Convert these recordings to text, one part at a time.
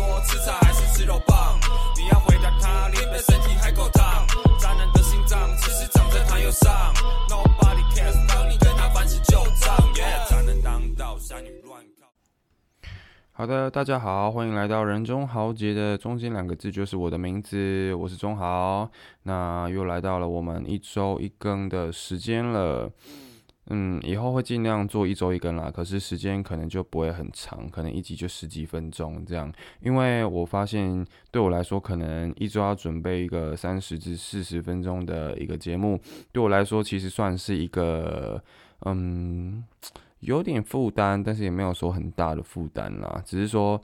说吃菜还是吃肉棒？你要回答他，你的身体还够烫。渣男的心脏其实长在他右上。Nobody cares，当你跟他翻起旧账。Yeah，渣男当道，傻女乱靠。好的，大家好，欢迎来到人中豪杰的中间两个字就是我的名字，我是中豪。那又来到了我们一周一更的时间了。嗯以后会尽量做一周一更啦，可是时间可能就不会很长，可能一集就十几分钟这样。因为我发现对我来说，可能一周要准备一个三十至四十分钟的一个节目，对我来说其实算是一个嗯有点负担，但是也没有说很大的负担啦，只是说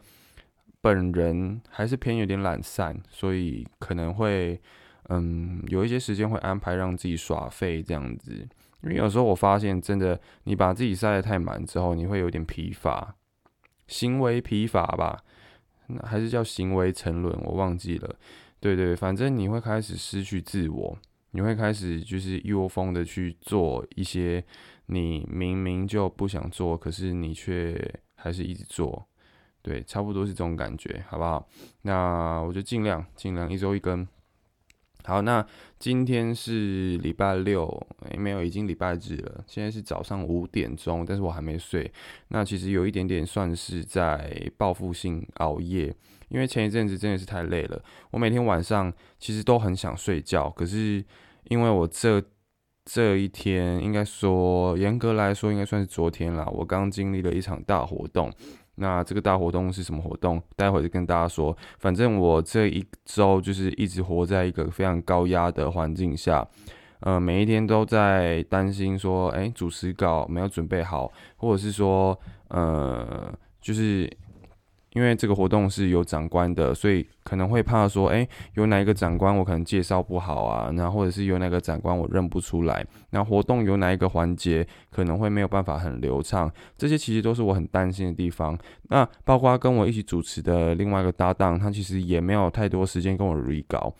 本人还是偏有点懒散，所以可能会嗯有一些时间会安排让自己耍废这样子。因为有时候我发现，真的，你把自己塞得太满之后，你会有点疲乏，行为疲乏吧，那还是叫行为沉沦，我忘记了。对对，反正你会开始失去自我，你会开始就是一窝蜂的去做一些你明明就不想做，可是你却还是一直做。对，差不多是这种感觉，好不好？那我就尽量尽量一周一根。好，那今天是礼拜六，诶，没有，已经礼拜日了。现在是早上五点钟，但是我还没睡。那其实有一点点算是在报复性熬夜，因为前一阵子真的是太累了。我每天晚上其实都很想睡觉，可是因为我这这一天，应该说严格来说应该算是昨天啦，我刚经历了一场大活动。那这个大活动是什么活动？待会就跟大家说。反正我这一周就是一直活在一个非常高压的环境下，呃，每一天都在担心说，哎，主持稿没有准备好，或者是说，呃，就是。因为这个活动是有长官的，所以可能会怕说，哎，有哪一个长官我可能介绍不好啊，然后或者是有哪个长官我认不出来，那活动有哪一个环节可能会没有办法很流畅，这些其实都是我很担心的地方。那包括跟我一起主持的另外一个搭档，他其实也没有太多时间跟我 re 稿，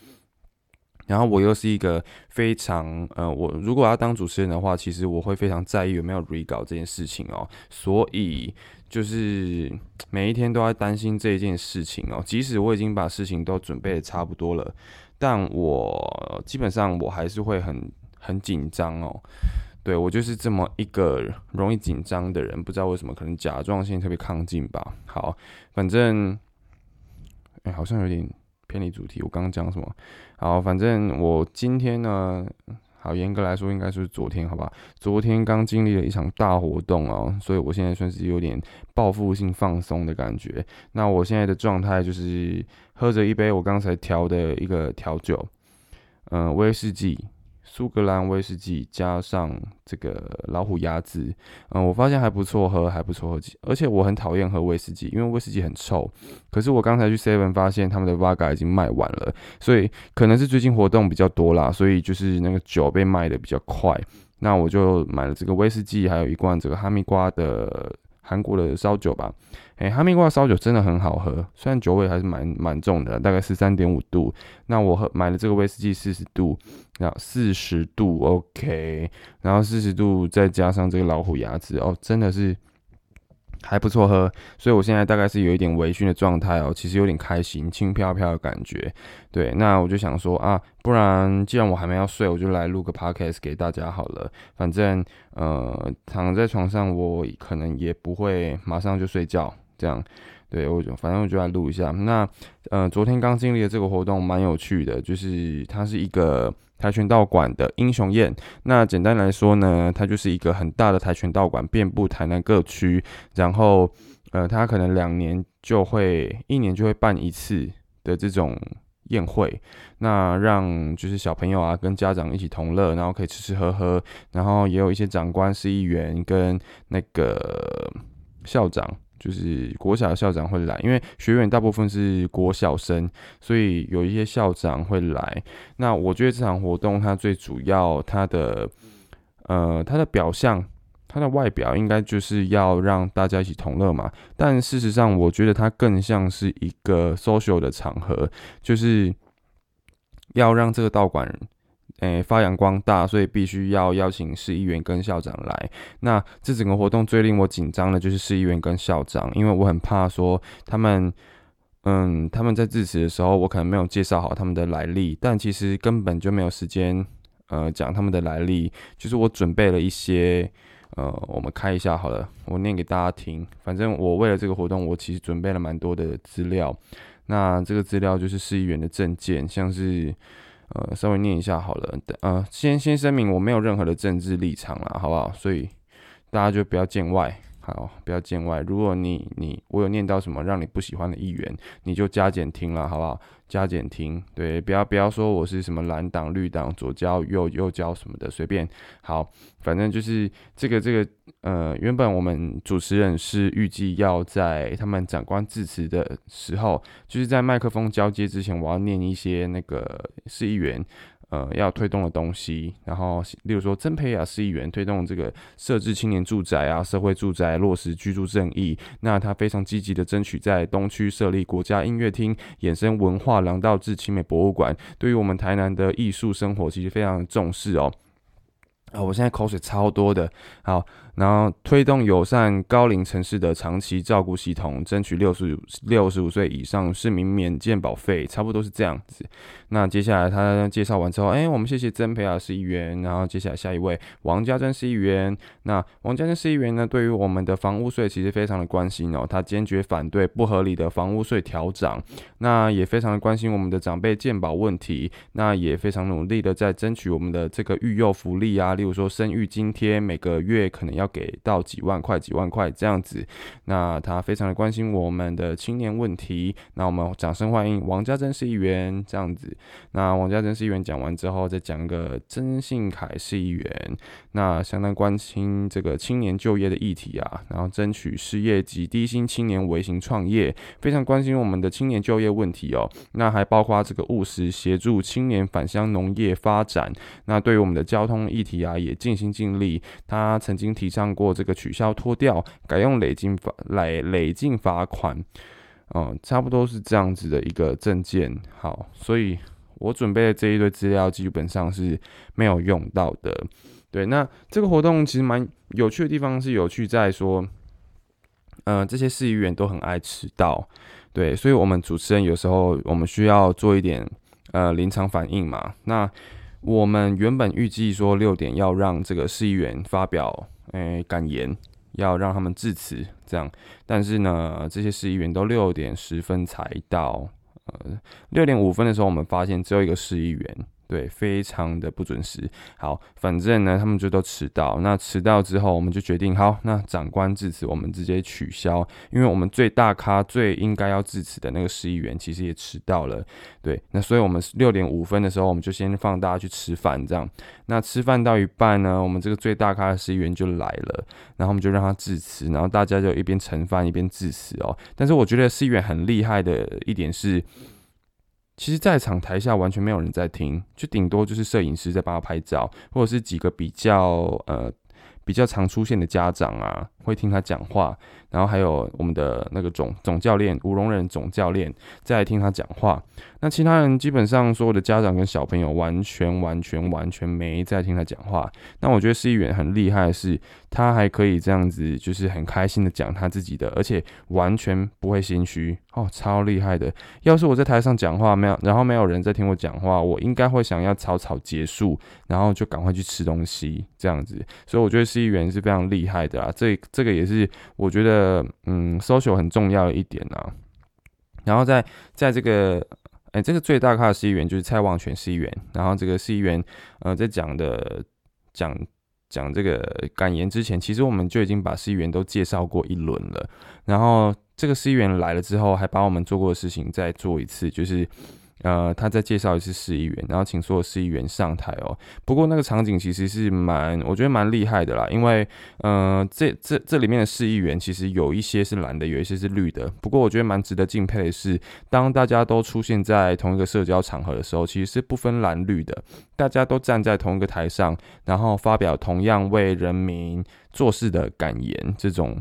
然后我又是一个非常，呃，我如果要当主持人的话，其实我会非常在意有没有 re 稿这件事情哦，所以。就是每一天都在担心这一件事情哦，即使我已经把事情都准备的差不多了，但我基本上我还是会很很紧张哦。对我就是这么一个容易紧张的人，不知道为什么，可能甲状腺特别亢进吧。好，反正哎，好像有点偏离主题。我刚刚讲什么？好，反正我今天呢。好，严格来说应该是昨天，好吧？昨天刚经历了一场大活动哦，所以我现在算是有点报复性放松的感觉。那我现在的状态就是喝着一杯我刚才调的一个调酒，嗯，威士忌。苏格兰威士忌加上这个老虎鸭子，嗯，我发现还不错喝，还不错喝。而且我很讨厌喝威士忌，因为威士忌很臭。可是我刚才去 Seven 发现他们的 Vaga 已经卖完了，所以可能是最近活动比较多啦，所以就是那个酒被卖的比较快。那我就买了这个威士忌，还有一罐这个哈密瓜的。韩国的烧酒吧，哎，哈密瓜烧酒真的很好喝，虽然酒味还是蛮蛮重的，大概十三点五度。那我喝买了这个威士忌四十度，然后四十度 OK，然后四十度再加上这个老虎牙齿哦，真的是。还不错喝，所以我现在大概是有一点微醺的状态哦，其实有点开心，轻飘飘的感觉。对，那我就想说啊，不然既然我还没要睡，我就来录个 podcast 给大家好了。反正呃，躺在床上，我可能也不会马上就睡觉，这样。对，我就反正我就来录一下。那呃，昨天刚经历的这个活动蛮有趣的，就是它是一个。跆拳道馆的英雄宴，那简单来说呢，它就是一个很大的跆拳道馆，遍布台南各区。然后，呃，它可能两年就会，一年就会办一次的这种宴会。那让就是小朋友啊，跟家长一起同乐，然后可以吃吃喝喝，然后也有一些长官、市议员跟那个校长。就是国小校长会来，因为学员大部分是国小生，所以有一些校长会来。那我觉得这场活动它最主要，它的呃它的表象，它的外表应该就是要让大家一起同乐嘛。但事实上，我觉得它更像是一个 social 的场合，就是要让这个道馆。诶，发扬光大，所以必须要邀请市议员跟校长来。那这整个活动最令我紧张的就是市议员跟校长，因为我很怕说他们，嗯，他们在致辞的时候，我可能没有介绍好他们的来历，但其实根本就没有时间，呃，讲他们的来历。就是我准备了一些，呃，我们开一下好了，我念给大家听。反正我为了这个活动，我其实准备了蛮多的资料。那这个资料就是市议员的证件，像是，呃，稍微念一下好了。呃，先先声明，我没有任何的政治立场啦，好不好？所以大家就不要见外。好，不要见外。如果你你我有念到什么让你不喜欢的议员，你就加减听了，好不好？加减听，对，不要不要说我是什么蓝党、绿党、左交、右右交什么的，随便。好，反正就是这个这个，呃，原本我们主持人是预计要在他们长官致辞的时候，就是在麦克风交接之前，我要念一些那个市议员。呃，要推动的东西，然后例如说，曾培雅市议员推动这个设置青年住宅啊，社会住宅落实居住正义，那他非常积极的争取在东区设立国家音乐厅，衍生文化廊道至清美博物馆，对于我们台南的艺术生活，其实非常重视哦。啊，我现在口水超多的，好。然后推动友善高龄城市的长期照顾系统，争取六十五六十五岁以上市民免健保费，差不多是这样子。那接下来他介绍完之后，哎，我们谢谢曾培亚市议员。然后接下来下一位王家珍市议员。那王家珍市议员呢，对于我们的房屋税其实非常的关心哦，他坚决反对不合理的房屋税调涨。那也非常的关心我们的长辈健保问题。那也非常努力的在争取我们的这个育幼福利啊，例如说生育津贴，每个月可能要。给到几万块、几万块这样子，那他非常的关心我们的青年问题。那我们掌声欢迎王家珍市议员这样子。那王家珍市议员讲完之后，再讲个曾信凯市议员，那相当关心这个青年就业的议题啊，然后争取失业及低薪青年微型创业，非常关心我们的青年就业问题哦。那还包括这个务实协助青年返乡农业发展。那对于我们的交通议题啊，也尽心尽力。他曾经提。上过这个取消脱掉，改用累进罚来累进罚款，嗯，差不多是这样子的一个证件。好，所以我准备的这一堆资料基本上是没有用到的。对，那这个活动其实蛮有趣的地方是有趣在说，嗯，这些市议员都很爱迟到，对，所以我们主持人有时候我们需要做一点呃临场反应嘛。那我们原本预计说六点要让这个市议员发表。诶，感言要让他们致辞，这样，但是呢，这些市议员都六点十分才到，呃，六点五分的时候，我们发现只有一个市议员。对，非常的不准时。好，反正呢，他们就都迟到。那迟到之后，我们就决定，好，那长官致辞，我们直接取消，因为我们最大咖、最应该要致辞的那个市议员，其实也迟到了。对，那所以我们六点五分的时候，我们就先放大家去吃饭，这样。那吃饭到一半呢，我们这个最大咖的市议员就来了，然后我们就让他致辞，然后大家就一边盛饭一边致辞哦。但是我觉得市议员很厉害的一点是。其实，在场台下完全没有人在听，就顶多就是摄影师在帮他拍照，或者是几个比较呃比较常出现的家长啊，会听他讲话。然后还有我们的那个总总教练吴荣仁总教练在听他讲话，那其他人基本上所有的家长跟小朋友完全完全完全没在听他讲话。那我觉得施议员很厉害的是，他还可以这样子，就是很开心的讲他自己的，而且完全不会心虚哦，超厉害的。要是我在台上讲话没有，然后没有人在听我讲话，我应该会想要草草结束，然后就赶快去吃东西这样子。所以我觉得施议员是非常厉害的啊，这这个也是我觉得。嗯，social 很重要的一点啊。然后在在这个，哎，这个最大咖的市议员就是蔡旺全市议员。然后这个市议员，呃，在讲的讲讲这个感言之前，其实我们就已经把市议员都介绍过一轮了。然后这个市议员来了之后，还把我们做过的事情再做一次，就是。呃，他再介绍一次市议员，然后请所有市议员上台哦。不过那个场景其实是蛮，我觉得蛮厉害的啦。因为，呃，这这这里面的市议员其实有一些是蓝的，有一些是绿的。不过我觉得蛮值得敬佩的是，当大家都出现在同一个社交场合的时候，其实是不分蓝绿的，大家都站在同一个台上，然后发表同样为人民做事的感言。这种，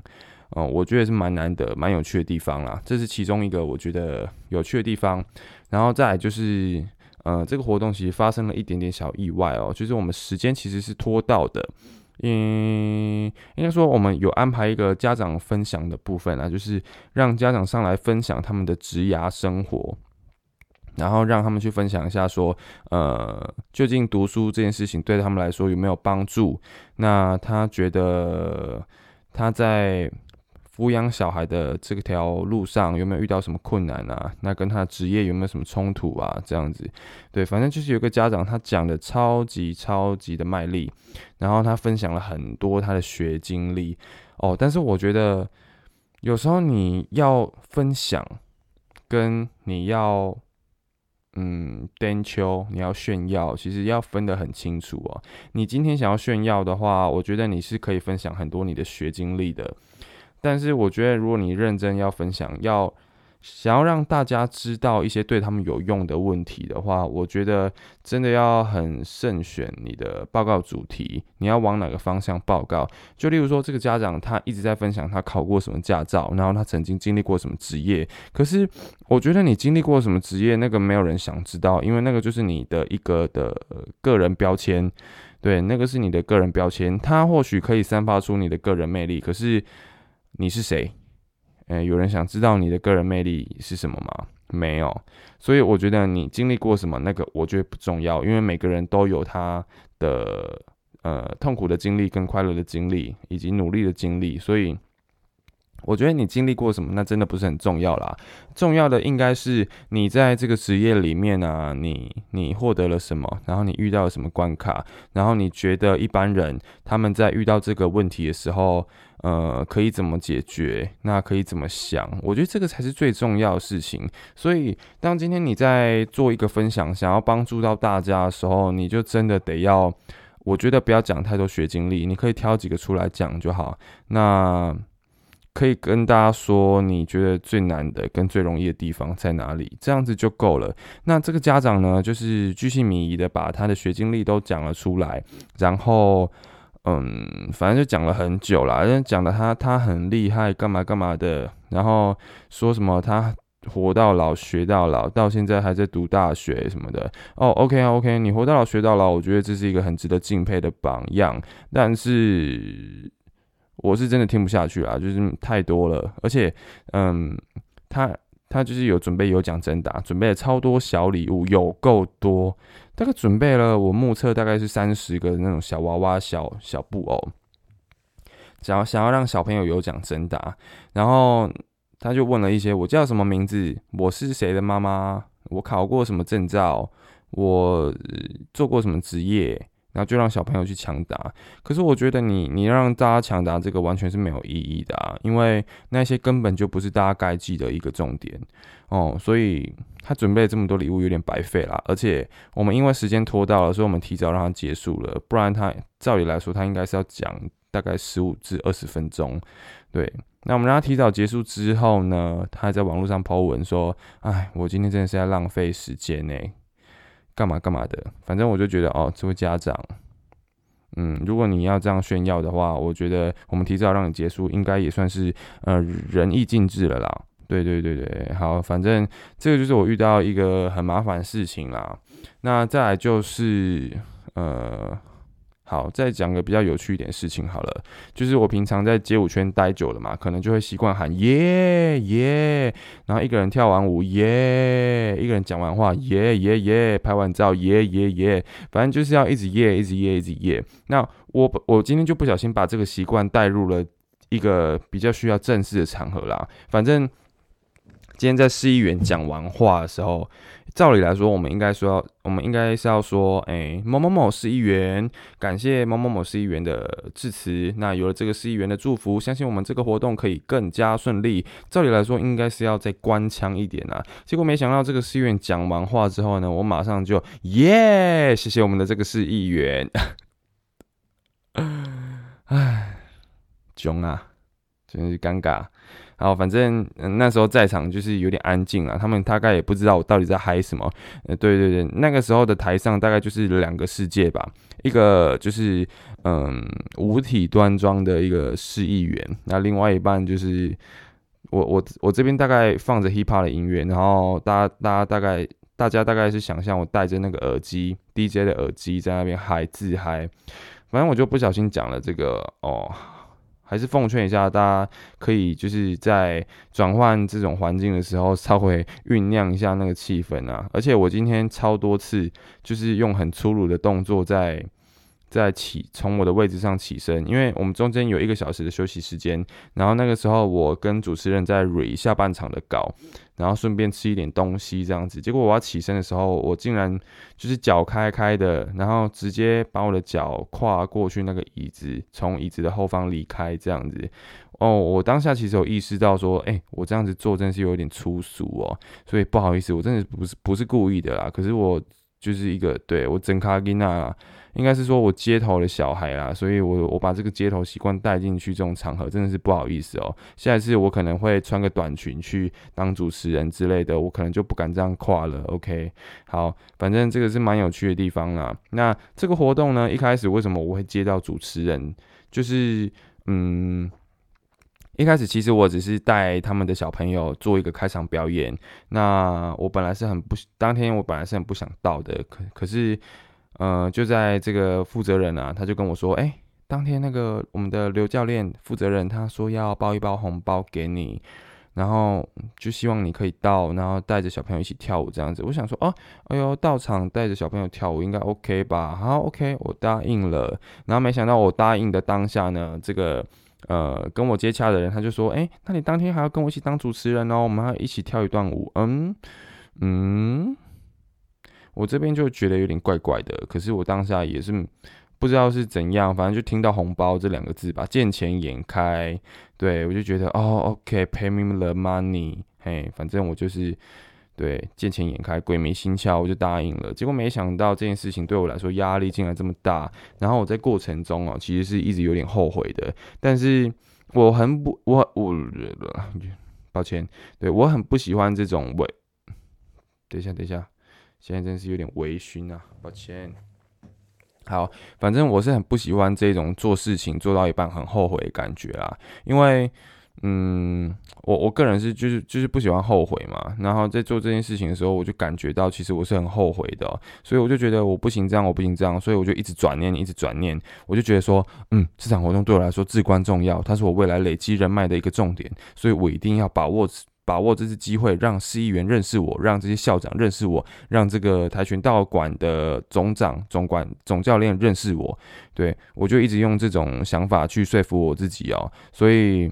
嗯，我觉得是蛮难得、蛮有趣的地方啦。这是其中一个我觉得有趣的地方。然后再就是，呃，这个活动其实发生了一点点小意外哦，就是我们时间其实是拖到的，嗯，应该说我们有安排一个家长分享的部分啊，就是让家长上来分享他们的职涯生活，然后让他们去分享一下说，呃，究竟读书这件事情对他们来说有没有帮助？那他觉得他在。抚养小孩的这条路上有没有遇到什么困难啊？那跟他职业有没有什么冲突啊？这样子，对，反正就是有个家长他讲的超级超级的卖力，然后他分享了很多他的学经历哦。但是我觉得有时候你要分享，跟你要嗯登秋，你要炫耀，其实要分得很清楚哦。你今天想要炫耀的话，我觉得你是可以分享很多你的学经历的。但是我觉得，如果你认真要分享，要想要让大家知道一些对他们有用的问题的话，我觉得真的要很慎选你的报告主题，你要往哪个方向报告？就例如说，这个家长他一直在分享他考过什么驾照，然后他曾经经历过什么职业。可是我觉得你经历过什么职业，那个没有人想知道，因为那个就是你的一个的个人标签，对，那个是你的个人标签，它或许可以散发出你的个人魅力，可是。你是谁？呃，有人想知道你的个人魅力是什么吗？没有，所以我觉得你经历过什么，那个我觉得不重要，因为每个人都有他的呃痛苦的经历、跟快乐的经历，以及努力的经历，所以。我觉得你经历过什么，那真的不是很重要啦。重要的应该是你在这个职业里面啊，你你获得了什么，然后你遇到了什么关卡，然后你觉得一般人他们在遇到这个问题的时候，呃，可以怎么解决？那可以怎么想？我觉得这个才是最重要的事情。所以，当今天你在做一个分享，想要帮助到大家的时候，你就真的得要，我觉得不要讲太多学经历，你可以挑几个出来讲就好。那。可以跟大家说，你觉得最难的跟最容易的地方在哪里？这样子就够了。那这个家长呢，就是居心靡遗的把他的学经历都讲了出来，然后，嗯，反正就讲了很久啦，讲的他他很厉害，干嘛干嘛的，然后说什么他活到老学到老，到现在还在读大学什么的。哦，OK 啊，OK，你活到老学到老，我觉得这是一个很值得敬佩的榜样，但是。我是真的听不下去了，就是太多了，而且，嗯，他他就是有准备有奖征答，准备了超多小礼物，有够多，大概准备了我目测大概是三十个那种小娃娃、小小布偶，想要想要让小朋友有奖征答，然后他就问了一些：我叫什么名字？我是谁的妈妈？我考过什么证照？我做过什么职业？然后就让小朋友去抢答，可是我觉得你你让大家抢答这个完全是没有意义的啊，因为那些根本就不是大家该记的一个重点哦，所以他准备这么多礼物有点白费啦。而且我们因为时间拖到了，所以我们提早让他结束了，不然他照理来说他应该是要讲大概十五至二十分钟。对，那我们让他提早结束之后呢，他还在网络上抛文说：“哎，我今天真的是在浪费时间呢。”干嘛干嘛的，反正我就觉得哦，这位家长，嗯，如果你要这样炫耀的话，我觉得我们提早让你结束，应该也算是呃仁义尽致了啦。对对对对，好，反正这个就是我遇到一个很麻烦的事情啦。那再来就是呃。好，再讲个比较有趣一点事情好了，就是我平常在街舞圈待久了嘛，可能就会习惯喊耶耶，然后一个人跳完舞耶，一个人讲完话耶耶耶，拍完照耶耶耶，反正就是要一直耶，一直耶，一直耶。那我我今天就不小心把这个习惯带入了一个比较需要正式的场合啦，反正。今天在市议员讲完话的时候，照理来说，我们应该说，我们应该是要说，哎，某某某市议员，感谢某某某市议员的致辞。那有了这个市议员的祝福，相信我们这个活动可以更加顺利。照理来说，应该是要再官腔一点啊。结果没想到，这个市议员讲完话之后呢，我马上就耶，谢谢我们的这个市议员。唉，囧啊，真是尴尬。然后反正那时候在场就是有点安静啊，他们大概也不知道我到底在嗨什么。呃，对对对，那个时候的台上大概就是两个世界吧，一个就是嗯五体端庄的一个市议员，那另外一半就是我我我这边大概放着 hip hop 的音乐，然后大家大家大概大家大概是想象我戴着那个耳机 DJ 的耳机在那边嗨自嗨。反正我就不小心讲了这个哦。还是奉劝一下大家，可以就是在转换这种环境的时候，稍微酝酿一下那个气氛啊。而且我今天超多次，就是用很粗鲁的动作在。在起从我的位置上起身，因为我们中间有一个小时的休息时间，然后那个时候我跟主持人在 re 下半场的稿，然后顺便吃一点东西这样子。结果我要起身的时候，我竟然就是脚开开的，然后直接把我的脚跨过去那个椅子，从椅子的后方离开这样子。哦，我当下其实有意识到说，哎，我这样子做真是有点粗俗哦，所以不好意思，我真的不是不是故意的啦。可是我就是一个对我整卡吉娜。应该是说我街头的小孩啦，所以我我把这个街头习惯带进去这种场合，真的是不好意思哦。下一次我可能会穿个短裙去当主持人之类的，我可能就不敢这样跨了。OK，好，反正这个是蛮有趣的地方啦。那这个活动呢，一开始为什么我会接到主持人？就是嗯，一开始其实我只是带他们的小朋友做一个开场表演。那我本来是很不当天我本来是很不想到的，可可是。呃，就在这个负责人啊，他就跟我说，哎，当天那个我们的刘教练负责人他说要包一包红包给你，然后就希望你可以到，然后带着小朋友一起跳舞这样子。我想说，哦，哎呦，到场带着小朋友跳舞应该 OK 吧？好，OK，我答应了。然后没想到我答应的当下呢，这个呃跟我接洽的人他就说，哎，那你当天还要跟我一起当主持人哦，我们要一起跳一段舞。嗯嗯。我这边就觉得有点怪怪的，可是我当下也是不知道是怎样，反正就听到红包这两个字吧，见钱眼开，对我就觉得哦，OK，pay me the money，嘿，反正我就是对见钱眼开，鬼迷心窍，我就答应了。结果没想到这件事情对我来说压力竟然这么大，然后我在过程中哦，其实是一直有点后悔的，但是我很不，我我抱歉，对我很不喜欢这种喂，等一下，等一下。现在真是有点微醺啊，抱歉。好，反正我是很不喜欢这种做事情做到一半很后悔的感觉啦，因为，嗯，我我个人是就是就是不喜欢后悔嘛。然后在做这件事情的时候，我就感觉到其实我是很后悔的，所以我就觉得我不行这样，我不行这样，所以我就一直转念，一直转念，我就觉得说，嗯，这场活动对我来说至关重要，它是我未来累积人脉的一个重点，所以我一定要把握。把握这次机会，让市议员认识我，让这些校长认识我，让这个跆拳道馆的总长、总管、总教练认识我。对我就一直用这种想法去说服我自己哦。所以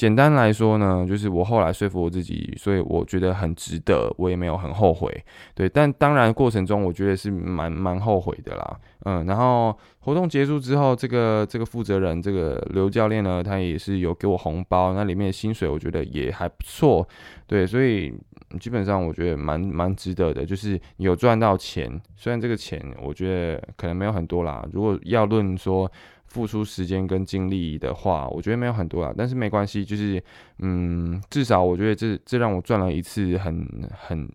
简单来说呢，就是我后来说服我自己，所以我觉得很值得，我也没有很后悔。对，但当然过程中我觉得是蛮蛮后悔的啦。嗯，然后活动结束之后，这个这个负责人，这个刘教练呢，他也是有给我红包，那里面的薪水我觉得也还不错，对，所以基本上我觉得蛮蛮值得的，就是有赚到钱，虽然这个钱我觉得可能没有很多啦，如果要论说付出时间跟精力的话，我觉得没有很多啦，但是没关系，就是嗯，至少我觉得这这让我赚了一次很很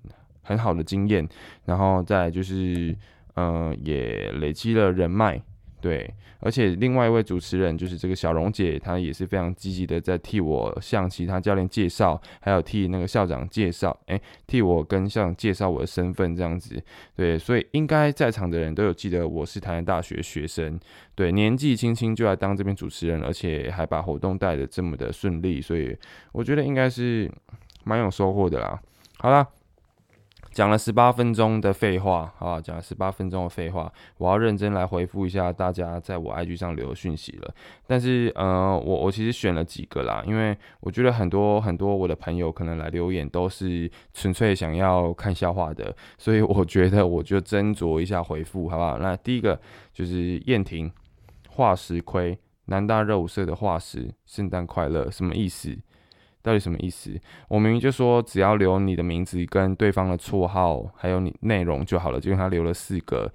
很好的经验，然后再就是。嗯，也累积了人脉，对，而且另外一位主持人就是这个小荣姐，她也是非常积极的在替我向其他教练介绍，还有替那个校长介绍，哎，替我跟校长介绍我的身份这样子，对，所以应该在场的人都有记得我是台南大学学生，对，年纪轻轻就来当这边主持人，而且还把活动带的这么的顺利，所以我觉得应该是蛮有收获的啦。好了。讲了十八分钟的废话，好，讲了十八分钟的废话，我要认真来回复一下大家在我 IG 上留的讯息了。但是，呃，我我其实选了几个啦，因为我觉得很多很多我的朋友可能来留言都是纯粹想要看笑话的，所以我觉得我就斟酌一下回复，好不好？那第一个就是燕婷，化石盔，南大热舞社的化石，圣诞快乐，什么意思？到底什么意思？我明明就说只要留你的名字跟对方的绰号，还有你内容就好了，结果他留了四个。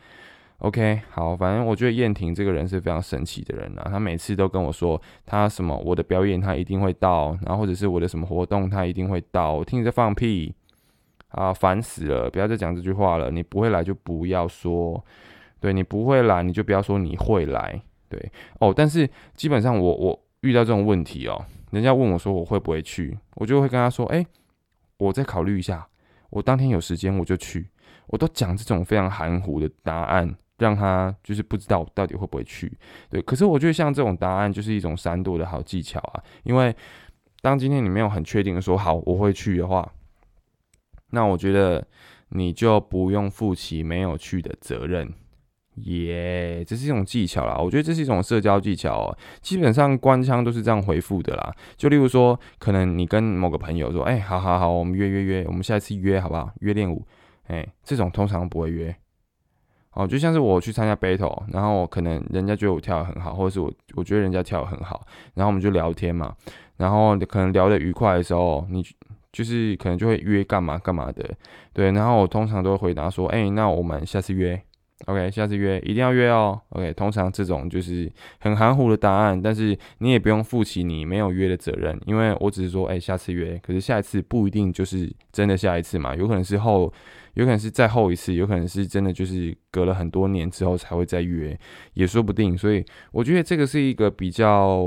OK，好，反正我觉得燕婷这个人是非常神奇的人啊，他每次都跟我说他什么我的表演他一定会到，然后或者是我的什么活动他一定会到。我听你在放屁啊，烦死了！不要再讲这句话了，你不会来就不要说，对你不会来你就不要说你会来，对哦。但是基本上我我遇到这种问题哦。人家问我说我会不会去，我就会跟他说：“哎，我再考虑一下，我当天有时间我就去。”我都讲这种非常含糊的答案，让他就是不知道到底会不会去。对，可是我觉得像这种答案就是一种闪躲的好技巧啊，因为当今天你没有很确定的说好我会去的话，那我觉得你就不用负起没有去的责任。耶，这是一种技巧啦，我觉得这是一种社交技巧哦。基本上官腔都是这样回复的啦。就例如说，可能你跟某个朋友说：“哎，好好好，我们约约约，我们下一次约好不好？约练舞。”哎，这种通常不会约。哦，就像是我去参加 battle，然后可能人家觉得我跳的很好，或者是我我觉得人家跳的很好，然后我们就聊天嘛。然后可能聊得愉快的时候，你就是可能就会约干嘛干嘛的。对，然后我通常都会回答说：“哎，那我们下次约。” OK，下次约一定要约哦。OK，通常这种就是很含糊的答案，但是你也不用负起你没有约的责任，因为我只是说，哎，下次约，可是下一次不一定就是真的下一次嘛，有可能是后，有可能是再后一次，有可能是真的就是隔了很多年之后才会再约，也说不定。所以我觉得这个是一个比较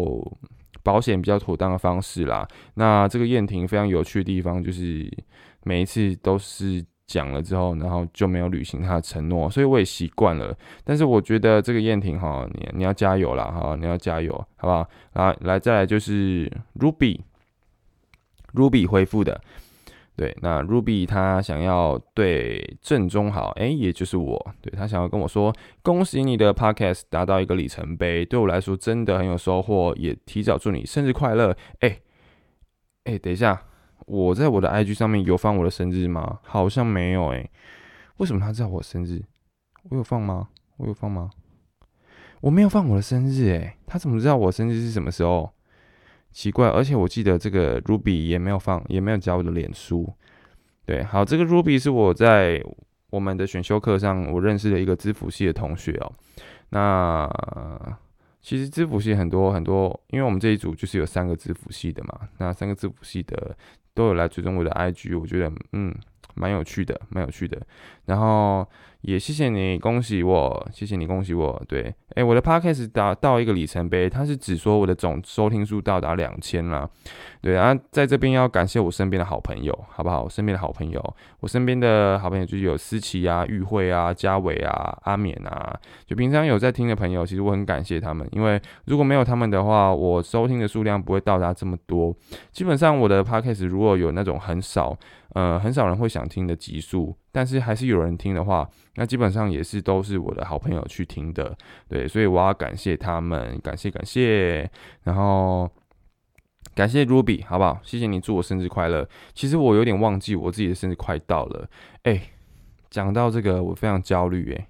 保险、比较妥当的方式啦。那这个燕婷非常有趣的地方就是每一次都是。讲了之后，然后就没有履行他的承诺，所以我也习惯了。但是我觉得这个燕婷哈，你你要加油啦哈，你要加油，好不好？来来，再来就是 Ruby，Ruby 回复的，对，那 Ruby 他想要对正中好，哎，也就是我，对他想要跟我说，恭喜你的 Podcast 达到一个里程碑，对我来说真的很有收获，也提早祝你生日快乐。哎哎，等一下。我在我的 IG 上面有放我的生日吗？好像没有诶。为什么他知道我生日？我有放吗？我有放吗？我没有放我的生日诶。他怎么知道我生日是什么时候？奇怪，而且我记得这个 Ruby 也没有放，也没有加我的脸书。对，好，这个 Ruby 是我在我们的选修课上我认识的一个资辅系的同学哦。那其实资辅系很多很多，因为我们这一组就是有三个资辅系的嘛。那三个资辅系的。都有来追踪我的 IG，我觉得嗯蛮有趣的，蛮有趣的。然后也谢谢你，恭喜我，谢谢你，恭喜我。对，哎，我的 Podcast 达到一个里程碑，它是只说我的总收听数到达两千了。对啊，在这边要感谢我身边的好朋友，好不好？我身边的好朋友，我身边的好朋友就是有思琪啊、玉慧啊、嘉伟啊、阿勉啊，就平常有在听的朋友，其实我很感谢他们，因为如果没有他们的话，我收听的数量不会到达这么多。基本上我的 Podcast 如果有那种很少，呃，很少人会想听的集数，但是还是有人听的话，那基本上也是都是我的好朋友去听的，对，所以我要感谢他们，感谢感谢，然后。感谢 Ruby，好不好？谢谢你祝我生日快乐。其实我有点忘记我自己的生日快到了。哎，讲到这个，我非常焦虑。哎，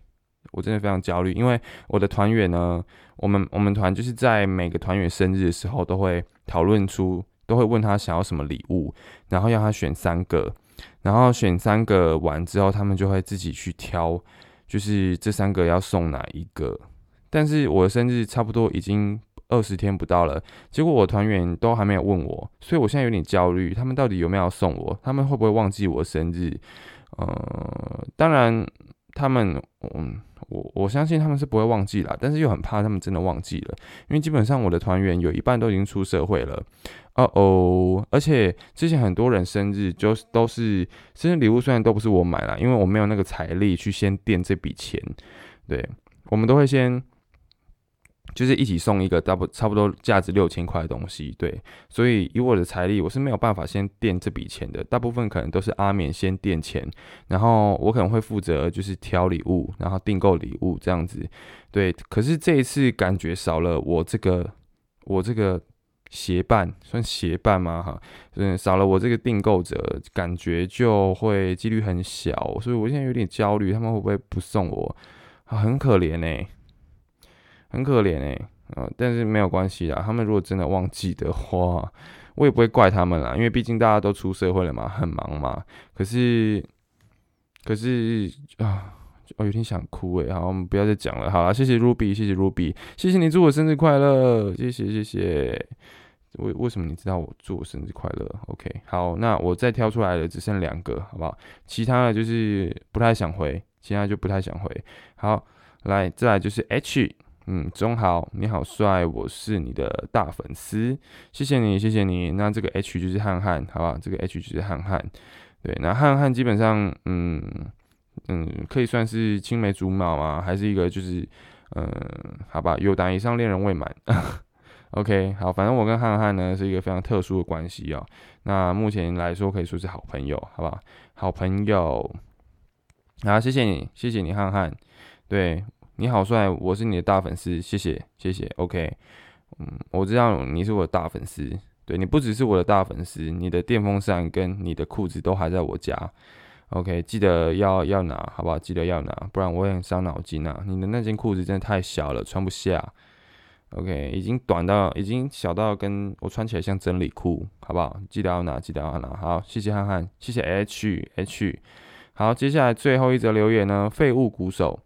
我真的非常焦虑，因为我的团员呢，我们我们团就是在每个团员生日的时候，都会讨论出，都会问他想要什么礼物，然后要他选三个，然后选三个完之后，他们就会自己去挑，就是这三个要送哪一个。但是我的生日差不多已经。二十天不到了，结果我团员都还没有问我，所以我现在有点焦虑。他们到底有没有送我？他们会不会忘记我生日？呃，当然，他们，嗯，我我相信他们是不会忘记啦，但是又很怕他们真的忘记了，因为基本上我的团员有一半都已经出社会了。哦哦，而且之前很多人生日就是都是生日礼物，虽然都不是我买了，因为我没有那个财力去先垫这笔钱。对，我们都会先。就是一起送一个大不差不多价值六千块的东西，对，所以以我的财力，我是没有办法先垫这笔钱的。大部分可能都是阿勉先垫钱，然后我可能会负责就是挑礼物，然后订购礼物这样子，对。可是这一次感觉少了我这个我这个协办，算协办吗？哈，嗯，少了我这个订购者，感觉就会几率很小，所以我现在有点焦虑，他们会不会不送我？啊，很可怜呢。很可怜哎，啊，但是没有关系啦。他们如果真的忘记的话，我也不会怪他们啦，因为毕竟大家都出社会了嘛，很忙嘛。可是，可是啊，我有点想哭哎。好，我们不要再讲了。好了，谢谢 Ruby，谢谢 Ruby，谢谢你祝我生日快乐，谢谢谢谢。为为什么你知道我祝我生日快乐？OK，好，那我再挑出来的只剩两个，好不好？其他的就是不太想回，其他就不太想回。好，来，再来就是 H。嗯，中豪，你好帅，我是你的大粉丝，谢谢你，谢谢你。那这个 H 就是汉汉，好吧？这个 H 就是汉汉，对，那汉汉基本上，嗯，嗯，可以算是青梅竹马吗？还是一个就是，嗯，好吧，有胆以上恋人未满。OK，好，反正我跟汉汉呢是一个非常特殊的关系哦。那目前来说可以说是好朋友，好不？好好朋友，好，谢谢你，谢谢你，汉汉，对你好帅，我是你的大粉丝，谢谢，谢谢。OK，嗯，我知道你是我的大粉丝，对你不只是我的大粉丝，你的电风扇跟你的裤子都还在我家。OK，记得要要拿，好不好？记得要拿，不然我也很伤脑筋啊。你的那件裤子真的太小了，穿不下。OK，已经短到，已经小到跟我穿起来像真理裤，好不好？记得要拿，记得要拿。好，谢谢憨憨，谢谢 H H。好，接下来最后一则留言呢，废物鼓手，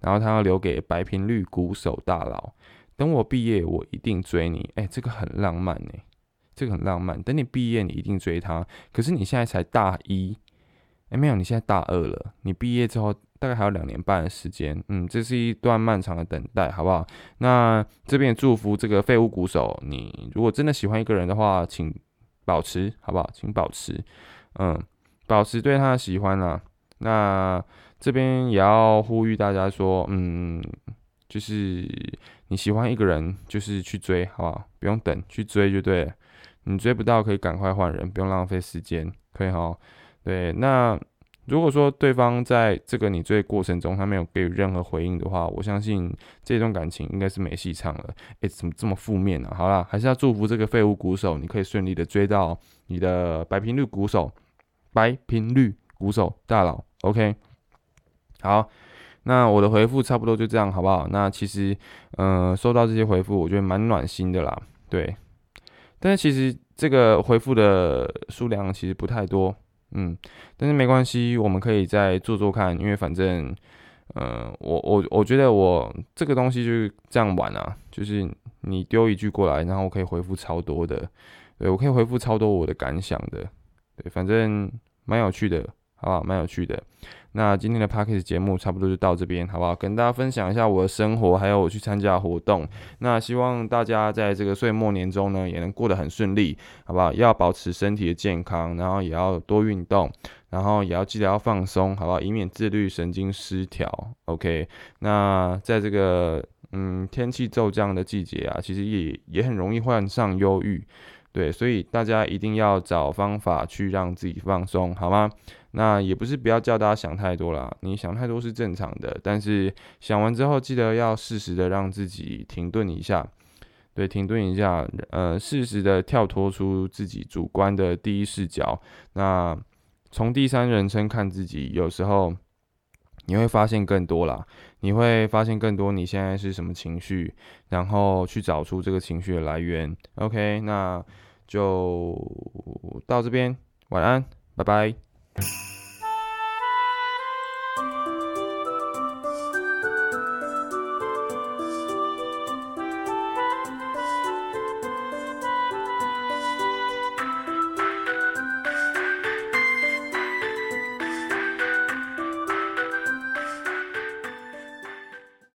然后他要留给白频率鼓手大佬。等我毕业，我一定追你。哎，这个很浪漫哎，这个很浪漫。等你毕业，你一定追他。可是你现在才大一。哎，没有，你现在大二了，你毕业之后大概还有两年半的时间，嗯，这是一段漫长的等待，好不好？那这边祝福这个废物鼓手，你如果真的喜欢一个人的话，请保持，好不好？请保持，嗯，保持对他的喜欢啦。那这边也要呼吁大家说，嗯，就是你喜欢一个人，就是去追，好不好？不用等，去追就对了。你追不到可以赶快换人，不用浪费时间，可以哈。对，那如果说对方在这个你追过程中，他没有给予任何回应的话，我相信这段感情应该是没戏唱了。诶，怎么这么负面呢？好了，还是要祝福这个废物鼓手，你可以顺利的追到你的白频率鼓手，白频率鼓手大佬。OK，好，那我的回复差不多就这样，好不好？那其实，嗯，收到这些回复，我觉得蛮暖心的啦。对，但是其实这个回复的数量其实不太多。嗯，但是没关系，我们可以再做做看，因为反正，呃，我我我觉得我这个东西就是这样玩啊，就是你丢一句过来，然后我可以回复超多的，对我可以回复超多我的感想的，对，反正蛮有趣的，好不好？蛮有趣的。那今天的 p a c k a g e 节目差不多就到这边，好不好？跟大家分享一下我的生活，还有我去参加活动。那希望大家在这个岁末年中呢，也能过得很顺利，好不好？要保持身体的健康，然后也要多运动，然后也要记得要放松，好不好？以免自律神经失调。OK，那在这个嗯天气骤降的季节啊，其实也也很容易患上忧郁。对，所以大家一定要找方法去让自己放松，好吗？那也不是不要叫大家想太多啦，你想太多是正常的，但是想完之后记得要适时的让自己停顿一下，对，停顿一下，呃，适时的跳脱出自己主观的第一视角，那从第三人称看自己，有时候你会发现更多啦，你会发现更多你现在是什么情绪，然后去找出这个情绪的来源。OK，那就到这边，晚安，拜拜。